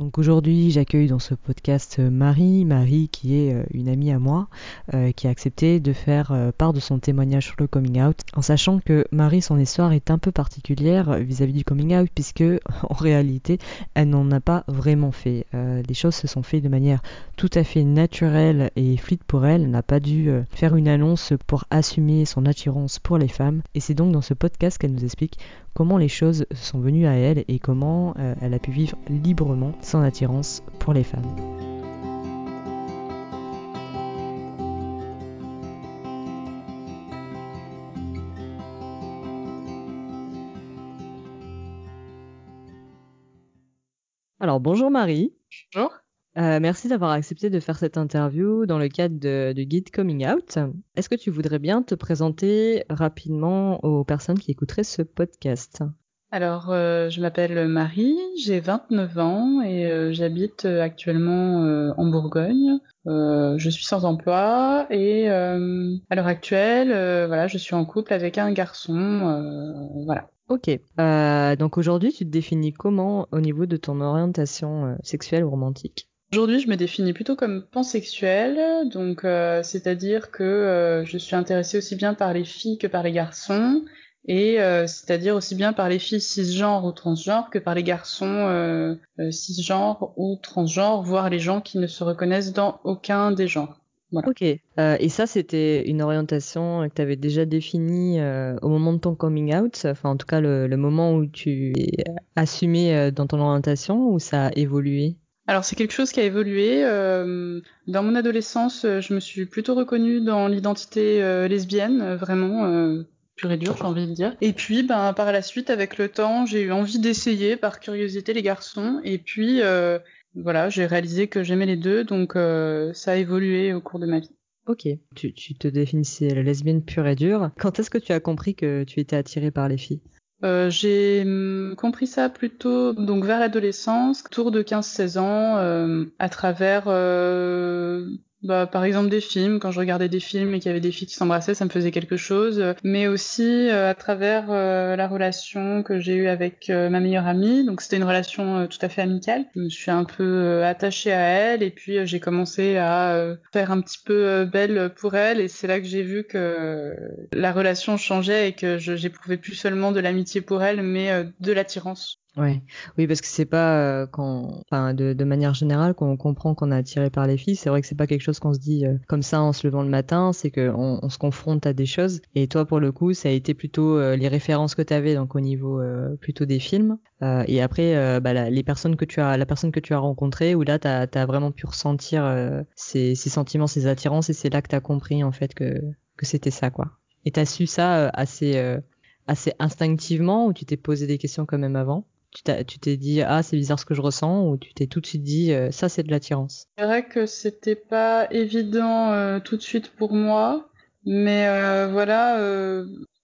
Donc aujourd'hui, j'accueille dans ce podcast euh, Marie, Marie qui est euh, une amie à moi, euh, qui a accepté de faire part de son témoignage sur le coming out, en sachant que Marie, son histoire est un peu particulière vis-à-vis du coming out, puisque en réalité, elle n'en a pas vraiment fait. les choses se sont faites de manière tout à fait naturelle et fluide pour elle. Elle n'a pas dû faire une annonce pour assumer son attirance pour les femmes. Et c'est donc dans ce podcast qu'elle nous explique comment les choses sont venues à elle et comment elle a pu vivre librement son attirance pour les femmes. Alors bonjour Marie. Bonjour. Euh, merci d'avoir accepté de faire cette interview dans le cadre du guide Coming Out. Est-ce que tu voudrais bien te présenter rapidement aux personnes qui écouteraient ce podcast? Alors, euh, je m'appelle Marie, j'ai 29 ans et euh, j'habite euh, actuellement en Bourgogne. je suis sans emploi et à l'heure actuelle, voilà, je suis en couple avec un garçon. voilà. Ok. donc aujourd'hui, tu te définis comment au niveau de ton orientation sexuelle ou romantique? Aujourd'hui, je me définis plutôt comme pansexuelle, donc c'est-à-dire que je suis intéressée aussi bien par les filles que par les garçons et euh, c'est-à-dire aussi bien par les filles cisgenres ou transgenres que par les garçons euh, euh, cisgenres ou transgenres, voire les gens qui ne se reconnaissent dans aucun des genres. Voilà. Ok. Euh, et ça, c'était une orientation que tu avais déjà définie au moment de ton coming out, enfin en tout cas le, le moment où tu es assumé dans ton orientation, ou ça a évolué? Alors c'est quelque chose qui a évolué. dans mon adolescence, je me suis plutôt reconnue dans l'identité lesbienne, vraiment pur et dur, j'ai envie de dire. Et puis, ben, par la suite, avec le temps, j'ai eu envie d'essayer, par curiosité, les garçons. Et puis, euh, voilà, j'ai réalisé que j'aimais les deux, donc euh, ça a évolué au cours de ma vie. Ok, tu, tu te définissais lesbienne pure et dure. Quand est-ce que tu as compris que tu étais attirée par les filles? Euh, j'ai hum, compris ça plutôt donc vers l'adolescence, autour de 15-16 ans, euh, à travers euh, bah, par exemple des films, quand je regardais des films et qu'il y avait des filles qui s'embrassaient, ça me faisait quelque chose. Mais aussi euh, à travers euh, la relation que j'ai eue avec euh, ma meilleure amie. Donc c'était une relation tout à fait amicale. Je me suis un peu attachée à elle et puis j'ai commencé à faire un petit peu belle pour elle. Et c'est là que j'ai vu que la relation changeait et que j'éprouvais plus seulement de l'amitié pour elle, mais de l'attirance. Ouais, oui, parce que c'est pas quand, enfin, de, de, manière générale, qu'on comprend qu'on est attiré par les filles. C'est vrai que c'est pas quelque chose qu'on se dit euh, comme ça en se levant le matin. C'est que on, se confronte à des choses. Et toi, pour le coup, ça a été plutôt euh, les références que tu avais, donc au niveau plutôt des films. et après, bah, les personnes que tu as, la personne que tu as rencontrée, où là, t'as as vraiment pu ressentir ces, sentiments, ces attirances, et c'est là que t'as compris en fait que que c'était ça, quoi. Et t'as su ça assez assez instinctivement ou tu t'es posé des questions quand même avant? Tu t'es dit ah c'est bizarre ce que je ressens ou tu t'es tout de suite dit euh, ça c'est de l'attirance C'est vrai que c'était pas évident euh, tout de suite pour moi, mais euh, voilà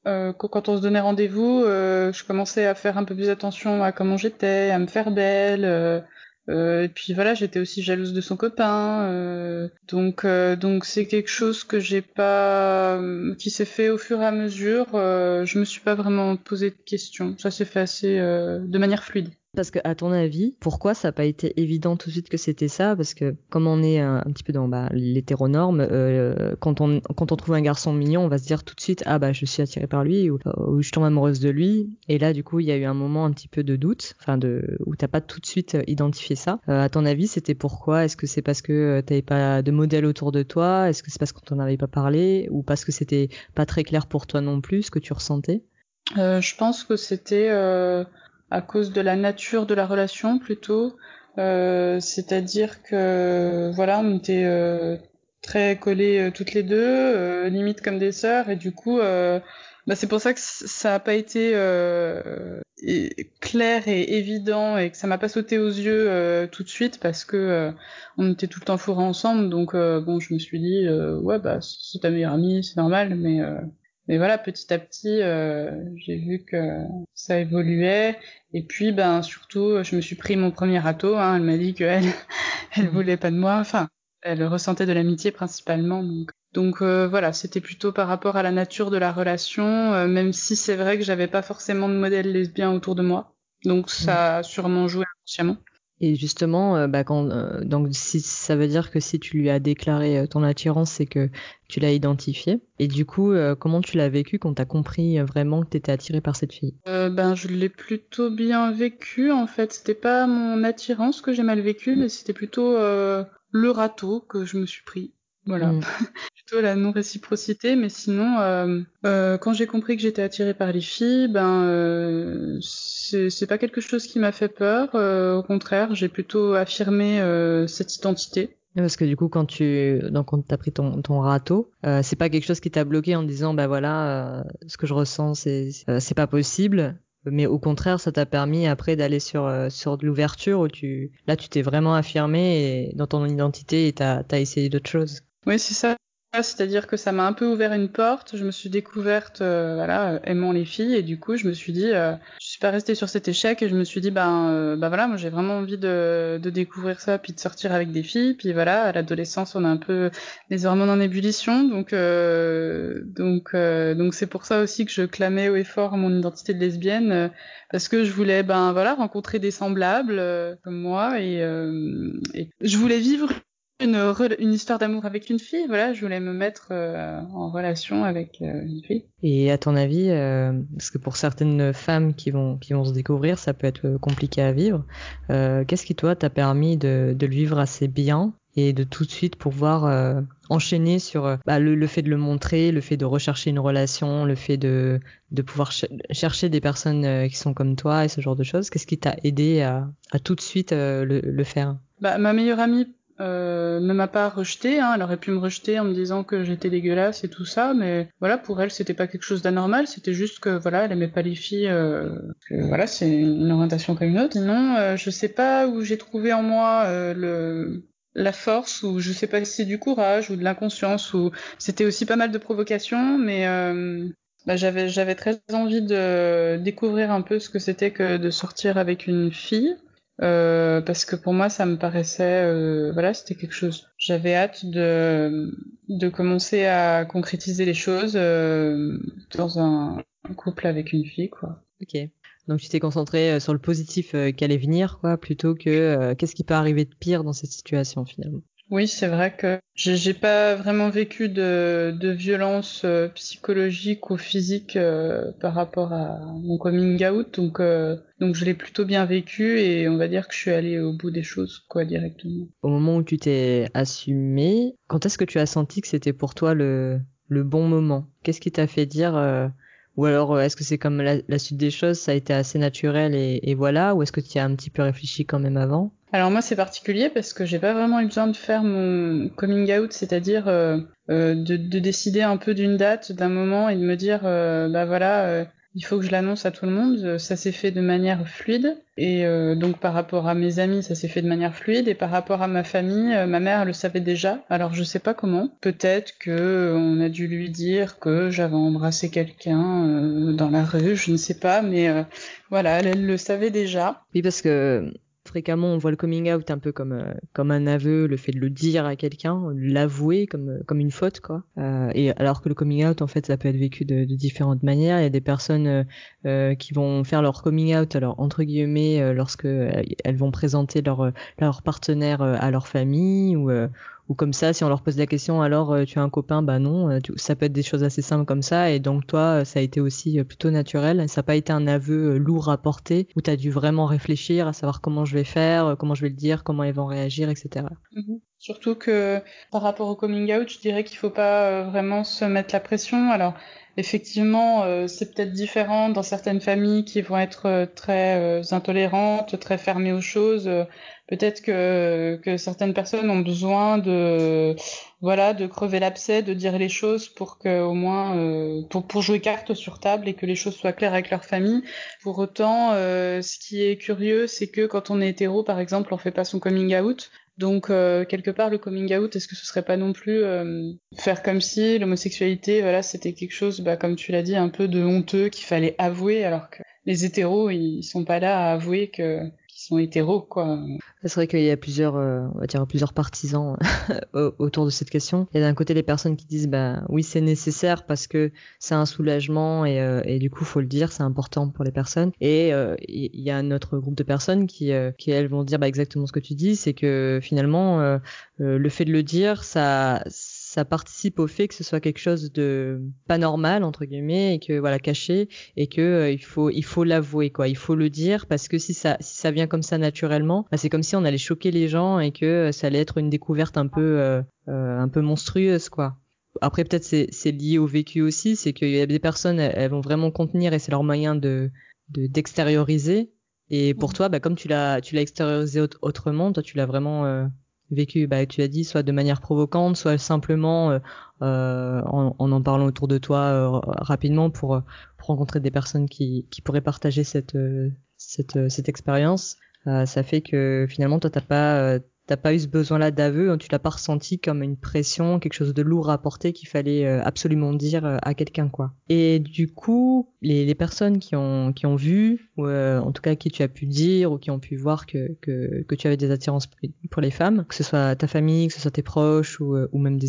quand on se donnait rendez-vous, je commençais à faire un peu plus attention à comment j'étais, à me faire belle. Euh, et puis voilà, j'étais aussi jalouse de son copain, euh, donc euh, donc c'est quelque chose que j'ai pas, qui s'est fait au fur et à mesure. je me suis pas vraiment posé de questions. Ça s'est fait assez de manière fluide. Parce que, à ton avis, pourquoi ça n'a pas été évident tout de suite que c'était ça? Parce que, comme on est un, petit peu dans bah, l'hétéronorme, euh, quand, on, quand on trouve un garçon mignon, on va se dire tout de suite Ah, bah, je suis attirée par lui ou, ou, je tombe amoureuse de lui. Et là, du coup, il y a eu un moment un petit peu de doute, enfin, de, où t'as pas tout de suite identifié ça. Euh, à ton avis, c'était pourquoi? Est-ce que c'est parce que euh, t'avais pas de modèle autour de toi? Est-ce que c'est parce qu'on t'en avait pas parlé? Ou parce que c'était pas très clair pour toi non plus ce que tu ressentais? Euh, Je pense que c'était. Euh à cause de la nature de la relation plutôt. Euh, c'est-à-dire que voilà, on était euh, très collés euh, toutes les deux, limite comme des sœurs, et du coup, bah, c'est pour ça que ça n'a pas été clair et évident et que ça m'a pas sauté aux yeux tout de suite parce que on était tout le temps fourrés ensemble. Donc bon, je me suis dit ouais bah c'est ta meilleure amie, c'est normal, mais mais voilà, petit à petit, euh, j'ai vu que ça évoluait. Et puis, ben surtout, je me suis pris mon premier râteau. Hein. Elle m'a dit qu'elle, elle mmh. voulait pas de moi. Enfin, elle ressentait de l'amitié principalement. Donc, donc euh, voilà, c'était plutôt par rapport à la nature de la relation, euh, même si c'est vrai que j'avais pas forcément de modèle lesbien autour de moi. Donc ça mmh. a sûrement joué inconsciemment. Et justement, euh, bah, quand, euh, donc si ça veut dire que si tu lui as déclaré euh, ton attirance, c'est que tu l'as identifié. Et du coup, comment tu l'as vécu quand t'as compris vraiment que t'étais attiré par cette fille? Ben, je l'ai plutôt bien vécu. En fait, c'était pas mon attirance que j'ai mal vécu, mais c'était plutôt le râteau que je me suis pris. Voilà. Mm. Plutôt la non-réciprocité, mais sinon, euh, euh, quand j'ai compris que j'étais attirée par les filles, ben euh, c'est pas quelque chose qui m'a fait peur. Au contraire, j'ai plutôt affirmé cette identité. Parce que du coup, quand tu donc quand t'as pris ton ton râteau, euh, c'est pas quelque chose qui t'a bloqué en disant bah voilà, ce que je ressens c'est c'est pas possible mais au contraire ça t'a permis après d'aller sur sur de l'ouverture où tu là tu t'es vraiment affirmé et, dans ton identité et t'as as essayé d'autres choses oui c'est ça. C'est-à-dire que ça m'a un peu ouvert une porte. Je me suis découverte, euh, voilà, euh, aimant les filles, et du coup, je me suis dit, euh, je suis pas restée sur cet échec, et je me suis dit, ben, bah voilà, moi j'ai vraiment envie de, de découvrir ça, puis de sortir avec des filles, puis voilà, à l'adolescence, on a un peu les hormones en ébullition, donc, donc, donc c'est pour ça aussi que je clamais haut et fort mon identité de lesbienne, parce que je voulais, ben voilà, rencontrer des semblables comme moi, et, et je voulais vivre une, une histoire d'amour avec une fille, voilà, je voulais me mettre euh, en relation avec euh, une fille. Et à ton avis, euh, parce que pour certaines femmes qui vont qui vont se découvrir, ça peut être compliqué à vivre. Qu'est-ce qui toi t'a permis de, de le vivre assez bien et de tout de suite pouvoir enchaîner sur bah, le, le, fait de le montrer, le fait de rechercher une relation, le fait de de pouvoir chercher des personnes qui sont comme toi et ce genre de choses? Qu'est-ce qui t'a aidé à, à tout de suite le, le faire? Bah, ma meilleure amie euh, ne m'a pas rejeté. Hein. Elle aurait pu me rejeter en me disant que j'étais dégueulasse et tout ça, mais voilà, pour elle, c'était pas quelque chose d'anormal. C'était juste que voilà, elle aimait pas les filles. Euh, que, voilà, c'est une orientation comme une autre. Sinon, euh, je sais pas où j'ai trouvé en moi euh, le la force ou je sais pas si c'est du courage ou de l'inconscience ou c'était aussi pas mal de provocations, mais euh, bah, j'avais j'avais très envie de découvrir un peu ce que c'était que de sortir avec une fille. Euh, parce que pour moi ça me paraissait euh, voilà c'était quelque chose. J'avais hâte de de commencer à concrétiser les choses euh, dans un, couple avec une fille quoi. Ok. Donc tu t'es concentré sur le positif euh, qui allait venir quoi plutôt que qu'est-ce qui peut arriver de pire dans cette situation finalement? Oui, c'est vrai que j'ai pas vraiment vécu de, violence euh, psychologique ou physique euh, par rapport à mon coming out, donc euh, donc je l'ai plutôt bien vécu et on va dire que je suis allée au bout des choses quoi directement. Au moment où tu t'es assumé, quand est-ce que tu as senti que c'était pour toi le le bon moment? Qu'est-ce qui t'a fait dire ou alors est-ce que c'est comme la, suite des choses, ça a été assez naturel et, et voilà, ou est-ce que tu as un petit peu réfléchi quand même avant? Alors moi c'est particulier parce que j'ai pas vraiment eu besoin de faire mon coming out, c'est-à-dire euh, euh, de, de, décider un peu d'une date, d'un moment et de me dire euh, bah voilà euh, il faut que je l'annonce à tout le monde. Ça s'est fait de manière fluide et euh, donc par rapport à mes amis ça s'est fait de manière fluide et par rapport à ma famille, ma mère le savait déjà. Alors je sais pas comment. Peut-être que on a dû lui dire que j'avais embrassé quelqu'un dans la rue, je ne sais pas, mais voilà elle, elle le savait déjà. Oui parce que fréquemment on voit le coming out un peu comme euh, comme un aveu, le fait de le dire à quelqu'un, l'avouer comme comme une faute quoi. Euh, et alors que le coming out en fait ça peut être vécu de, de différentes manières. Il y a des personnes euh, euh qui vont faire leur coming out alors entre guillemets euh, lorsque elles vont présenter leur leur partenaire à leur famille ou ou comme ça, si on leur pose la question, alors euh, tu as un copain, bah non, euh, ça peut être des choses assez simples comme ça. Et donc toi, ça a été aussi euh, plutôt naturel. Ça n'a pas été un aveu lourd à porter où tu as dû vraiment réfléchir à savoir comment je vais faire, comment je vais le dire, comment ils vont réagir, etc. Mhm. Surtout que par rapport au coming out, je dirais qu'il faut pas vraiment se mettre la pression. Alors effectivement, c'est peut-être différent dans certaines familles qui vont être très intolérantes, très fermées aux choses. Peut-être que, que certaines personnes ont besoin de voilà de crever l'abcès, de dire les choses pour que au moins euh, pour pour jouer carte sur table et que les choses soient claires avec leur famille. Pour autant, euh, ce qui est curieux, c'est que quand on est hétéro, par exemple, on fait pas son coming out. Donc euh, quelque part le coming out, est-ce que ce serait pas non plus euh, faire comme si l'homosexualité, voilà, c'était quelque chose, bah, comme tu l'as dit, un peu de honteux qu'il fallait avouer, alors que les hétéros, ils sont pas là à avouer que sont hétéros. C'est vrai qu'il y a plusieurs, euh, on va dire plusieurs partisans autour de cette question. Il y a d'un côté les personnes qui disent, bah oui, c'est nécessaire parce que c'est un soulagement et, euh, du coup, faut le dire, c'est important pour les personnes. Et euh, il y a un autre groupe de personnes qui, qui elles vont dire bah, exactement ce que tu dis, c'est que finalement, le fait de le dire, ça participe au fait que ce soit quelque chose de pas normal entre guillemets et que voilà caché et que euh, il faut il faut l'avouer quoi. Il faut le dire parce que si ça si ça vient comme ça naturellement bah, c'est comme si on allait choquer les gens et que euh, ça allait être une découverte un peu euh, un peu monstrueuse quoi. Après peut-être c'est c'est lié au vécu aussi c'est qu'il y a des personnes elles, vont vraiment contenir et c'est leur moyen de d'extérioriser. Et pour toi bah comme tu l'as tu l'as extériorisé autrement toi tu l'as vraiment vécu, bah, tu as dit, soit de manière provocante, soit simplement euh, euh en, en, parlant autour de toi euh, rapidement pour, pour, rencontrer des personnes qui, qui pourraient partager cette, euh, cette, cette expérience. ça fait que finalement, toi, t'as pas t'as pas eu ce besoin-là d'aveu, hein, tu l'as pas ressenti comme une pression, quelque chose de lourd à porter qu'il fallait euh, absolument dire euh, à quelqu'un quoi. Et du coup, les, personnes qui ont qui ont vu, ou euh, en tout cas qui tu as pu dire ou qui ont pu voir que que, tu avais des attirances pour les femmes, que ce soit ta famille, que ce soit tes proches ou, ou même des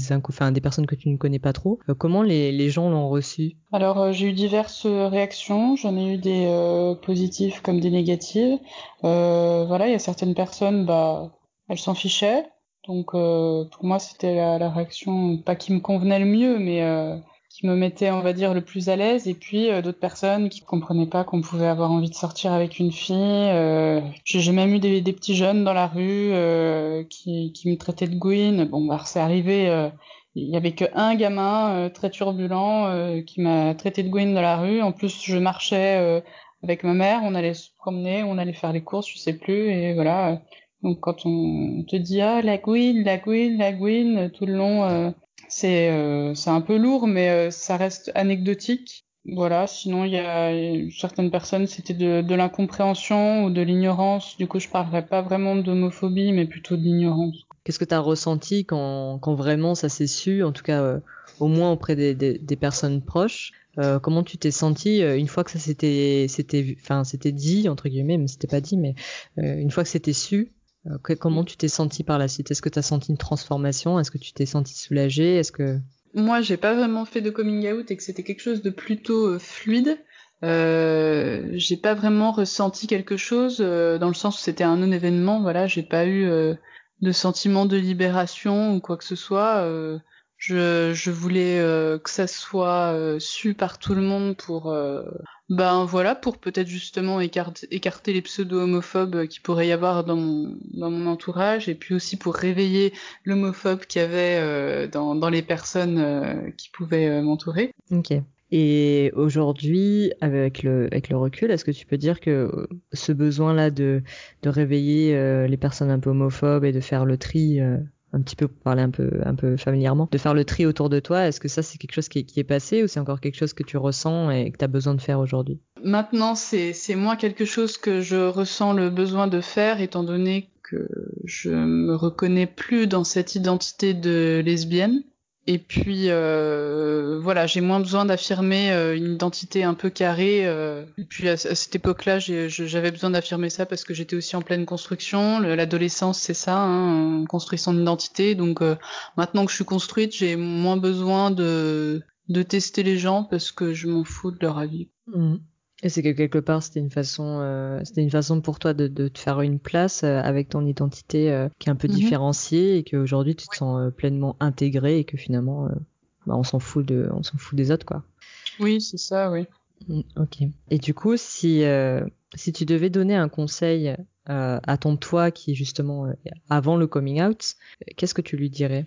des personnes que tu ne connais pas trop, comment les, les gens l'ont reçu? Alors j'ai eu diverses réactions, j'en ai eu des positives comme des négatives. voilà, il y a certaines personnes bah elle s'en fichait. Donc euh, pour moi c'était la, réaction pas qui me convenait le mieux, mais euh, qui me mettait on va dire le plus à l'aise. Et puis euh, d'autres personnes qui comprenaient pas qu'on pouvait avoir envie de sortir avec une fille. J'ai même eu des, petits jeunes dans la rue qui, qui me traitaient de gouine. Bon bah c'est arrivé. il y avait que un gamin très turbulent qui m'a traité de gouine dans la rue. En plus je marchais avec ma mère, on allait se promener, on allait faire les courses, je sais plus, et voilà donc quand on te dit ah la Gwyn, la Gwyn, la Gwyn tout le long, euh, c'est euh, c'est un peu lourd, mais euh, ça reste anecdotique. Voilà. Sinon il y a certaines personnes c'était de, de l'incompréhension ou de l'ignorance. Du coup je parlerai pas vraiment d'homophobie, mais plutôt de l'ignorance. Qu'est-ce que tu as ressenti quand quand vraiment ça s'est su, en tout cas au moins auprès des, des, des personnes proches? Euh, comment tu t'es senti une fois que ça s'était c'était enfin c'était dit entre guillemets mais c'était pas dit mais une fois que c'était su? Euh, comment tu t'es senti par la suite? Est-ce que tu as senti une transformation? Est-ce que tu t'es senti soulagée? Est-ce que moi, j'ai pas vraiment fait de coming out et que c'était quelque chose de plutôt euh, fluide. Euh, j'ai pas vraiment ressenti quelque chose euh, dans le sens où c'était un non-événement. Voilà, j'ai pas eu de sentiment de libération ou quoi que ce soit. Je, je, voulais que ça soit su par tout le monde pour ben voilà, pour peut-être justement écarter, écarter les pseudo-homophobes qui pourrait y avoir dans mon, dans mon entourage, et puis aussi pour réveiller l'homophobe qu'il y avait euh, dans, dans les personnes euh, qui pouvaient euh, m'entourer. Ok. Et aujourd'hui, avec le, avec le recul, est-ce que tu peux dire que ce besoin-là de, de réveiller les personnes un peu homophobes et de faire le tri un petit peu pour parler un peu un peu familièrement, de faire le tri autour de toi. Est-ce que ça c'est quelque chose qui est, passé ou c'est encore quelque chose que tu ressens et que tu as besoin de faire aujourd'hui? Maintenant, c'est c'est moins quelque chose que je ressens le besoin de faire étant donné que je me reconnais plus dans cette identité de lesbienne. Et puis euh, voilà, j'ai moins besoin d'affirmer euh, une identité un peu carrée. Euh. Et puis à, cette époque-là, j'avais besoin d'affirmer ça parce que j'étais aussi en pleine construction. L'adolescence, c'est ça, hein, son identité. Donc euh, maintenant que je suis construite, j'ai moins besoin de de tester les gens parce que je m'en fous de leur avis. Mmh. Et c'est que quelque part c'était une façon, euh, c'était une façon pour toi de, de te faire une place euh, avec ton identité euh, qui est un peu mhm. différenciée et qu'aujourd'hui tu te sens euh, pleinement intégré et que finalement bah, on s'en fout de, on s'en fout des autres quoi. Oui c'est ça oui. Mm, ok. Et du coup si si tu devais donner un conseil à ton toi qui justement avant le coming out, qu'est-ce que tu lui dirais?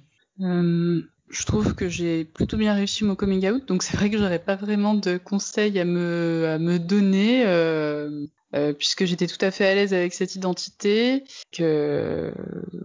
Je trouve que j'ai plutôt bien réussi mon coming out, donc c'est vrai que j'aurais pas vraiment de conseils à me, donner. Euh, euh, puisque j'étais tout à fait à l'aise avec cette identité, que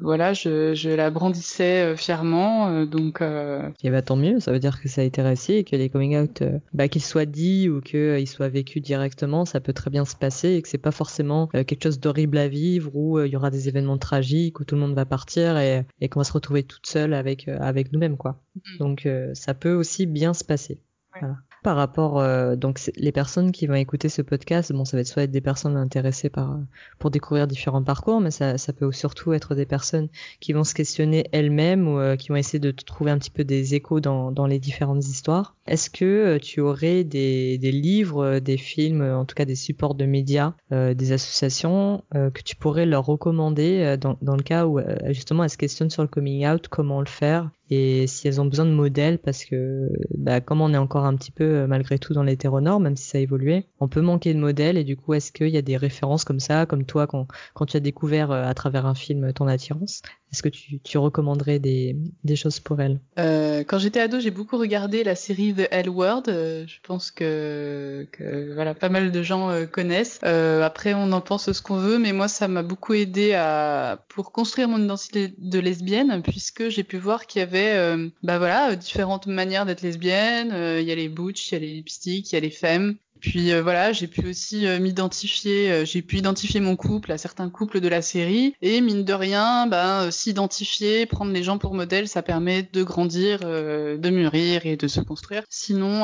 voilà, je, je la brandissais euh, fièrement, euh, donc. Euh... Et bah tant mieux, ça veut dire que ça a été réussi et que les coming out, bah qu'ils soient dits ou qu'ils soient vécus directement, ça peut très bien se passer et que c'est pas forcément quelque chose d'horrible à vivre où il y aura des événements tragiques où tout le monde va partir et, et qu'on va se retrouver toute seule avec avec nous-mêmes quoi. Mm. Donc ça peut aussi bien se passer. Voilà. Par rapport euh, donc les personnes qui vont écouter ce podcast bon ça va être soit être des personnes intéressées par pour découvrir différents parcours mais ça, ça peut surtout être des personnes qui vont se questionner elles-mêmes ou euh, qui vont essayer de trouver un petit peu des échos dans, dans les différentes histoires. Est-ce que euh, tu aurais des, des livres des films en tout cas des supports de médias des associations que tu pourrais leur recommander dans, dans le cas où justement elles se questionnent sur le coming out comment le faire et si elles ont besoin de modèles parce que bah, comme on est encore un petit peu euh, malgré tout dans l'hétéronorme même si ça a évolué on peut manquer de modèles. Et du coup est-ce qu'il y a des références comme ça comme toi quand, tu as découvert euh, à travers un film ton attirance? Est-ce que tu, recommanderais des, choses pour elles euh, Quand j'étais ado, j'ai beaucoup regardé la série The L Word. Euh, je pense que, voilà, pas mal de gens euh, connaissent. Après, on en pense ce qu'on veut, mais moi, ça m'a beaucoup aidé à pour construire mon identité de lesbienne, puisque j'ai pu voir qu'il y avait, bah voilà, différentes manières d'être lesbienne. Il y a les butch, il y a les lipsticks, il y a les femmes. Puis euh, voilà, j'ai pu aussi euh, m'identifier, euh, j'ai pu identifier mon couple à certains couples de la série et mine de rien, ben s'identifier, prendre les gens pour modèle, ça permet de grandir, de mûrir et de se construire. Sinon,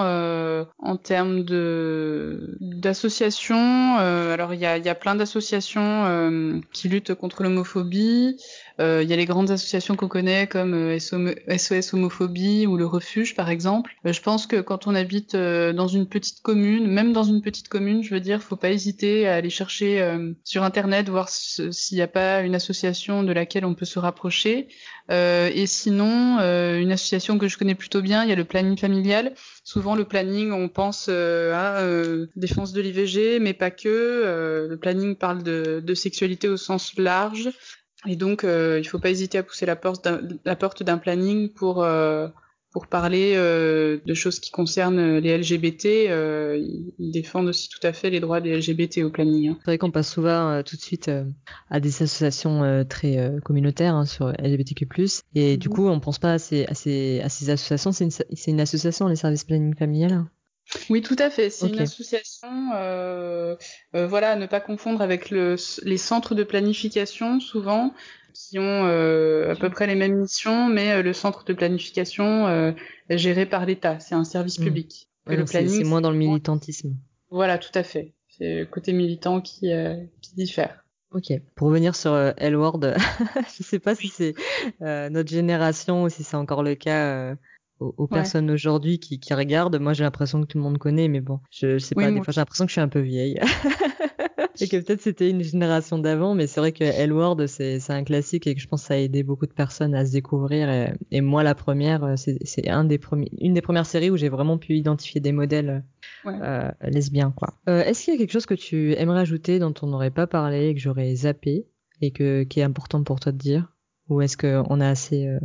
en termes de d'associations, alors il y a, y a plein d'associations qui luttent contre l'homophobie. Il y a les grandes associations qu'on connaît comme SOS homophobie ou le refuge par exemple. je pense que quand on habite dans une petite commune, même dans une petite commune, je veux dire, faut pas hésiter à aller chercher euh, sur internet voir s'il n'y a pas une association de laquelle on peut se rapprocher. Euh, et sinon, euh, une association que je connais plutôt bien, il y a le planning familial. Souvent, le planning, on pense à défense de l'IVG, mais pas que. le planning parle de, de, sexualité au sens large. Et donc, il faut pas hésiter à pousser la porte d'un planning pour pour parler euh, de choses qui concernent les LGBT. Euh, ils défendent aussi tout à fait les droits des LGBT au planning. Hein. C'est vrai qu'on passe souvent euh, tout de suite euh, à des associations euh, très euh, communautaires hein, sur LGBTQ+. Et du mhm. coup, on pense pas à ces, à ces, à ces associations. C'est une, une association, les services planning familial oui, tout à fait. C'est okay. une association, euh, euh, voilà, ne pas confondre avec le, les centres de planification, souvent, qui ont euh, à peu près les mêmes missions, mais euh, le centre de planification euh, est géré par l'État. C'est un service mmh. public. Ouais, le planning, c'est moins dans le militantisme. Voilà, tout à fait. C'est le côté militant qui, qui diffère. Ok. Pour revenir sur euh, L-Word, je sais pas si c'est euh, notre génération ou si c'est encore le cas euh, aux, aux ouais. personnes aujourd'hui qui, qui regardent. Moi, j'ai l'impression que tout le monde connaît, mais bon, je, je sais oui, pas. Des fois, j'ai l'impression que je suis un peu vieille. et que peut-être c'était une génération d'avant, mais c'est vrai que L-Word, c'est un classique et que je pense que ça a aidé beaucoup de personnes à se découvrir. Et, et moi, la première, c'est un des premiers, une des premières séries où j'ai vraiment pu identifier des modèles ouais. euh, lesbiens, quoi. Euh, Est-ce qu'il y a quelque chose que tu aimerais ajouter dont on n'aurait pas parlé et que j'aurais zappé et que qui est important pour toi de dire, ou est-ce qu'on a assez euh,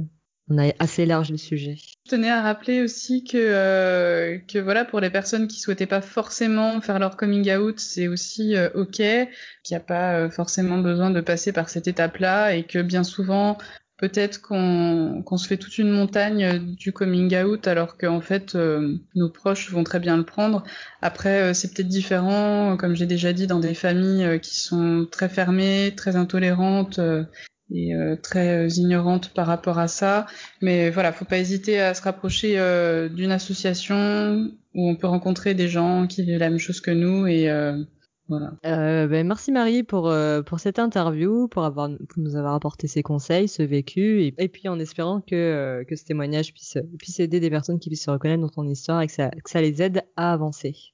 on a assez large le sujet. Je tenais à rappeler aussi que euh, que voilà pour les personnes qui souhaitaient pas forcément faire leur coming out, c'est aussi euh, ok, qu'il n'y a pas euh, forcément besoin de passer par cette étape-là et que bien souvent peut-être qu'on qu'on se fait toute une montagne du coming out alors qu'en fait euh, nos proches vont très bien le prendre. Après euh, c'est peut-être différent, comme j'ai déjà dit, dans des familles euh, qui sont très fermées, très intolérantes et euh, très euh, ignorante par rapport à ça. Mais voilà, faut pas hésiter à se rapprocher euh, d'une association où on peut rencontrer des gens qui vivent la même chose que nous et euh, voilà. Euh, ben merci Marie pour euh, pour cette interview, pour avoir pour nous avoir apporté ces conseils, ce vécu, et, et puis en espérant que que ce témoignage puisse puisse aider des personnes qui puissent se reconnaître dans ton histoire et que ça que ça les aide à avancer.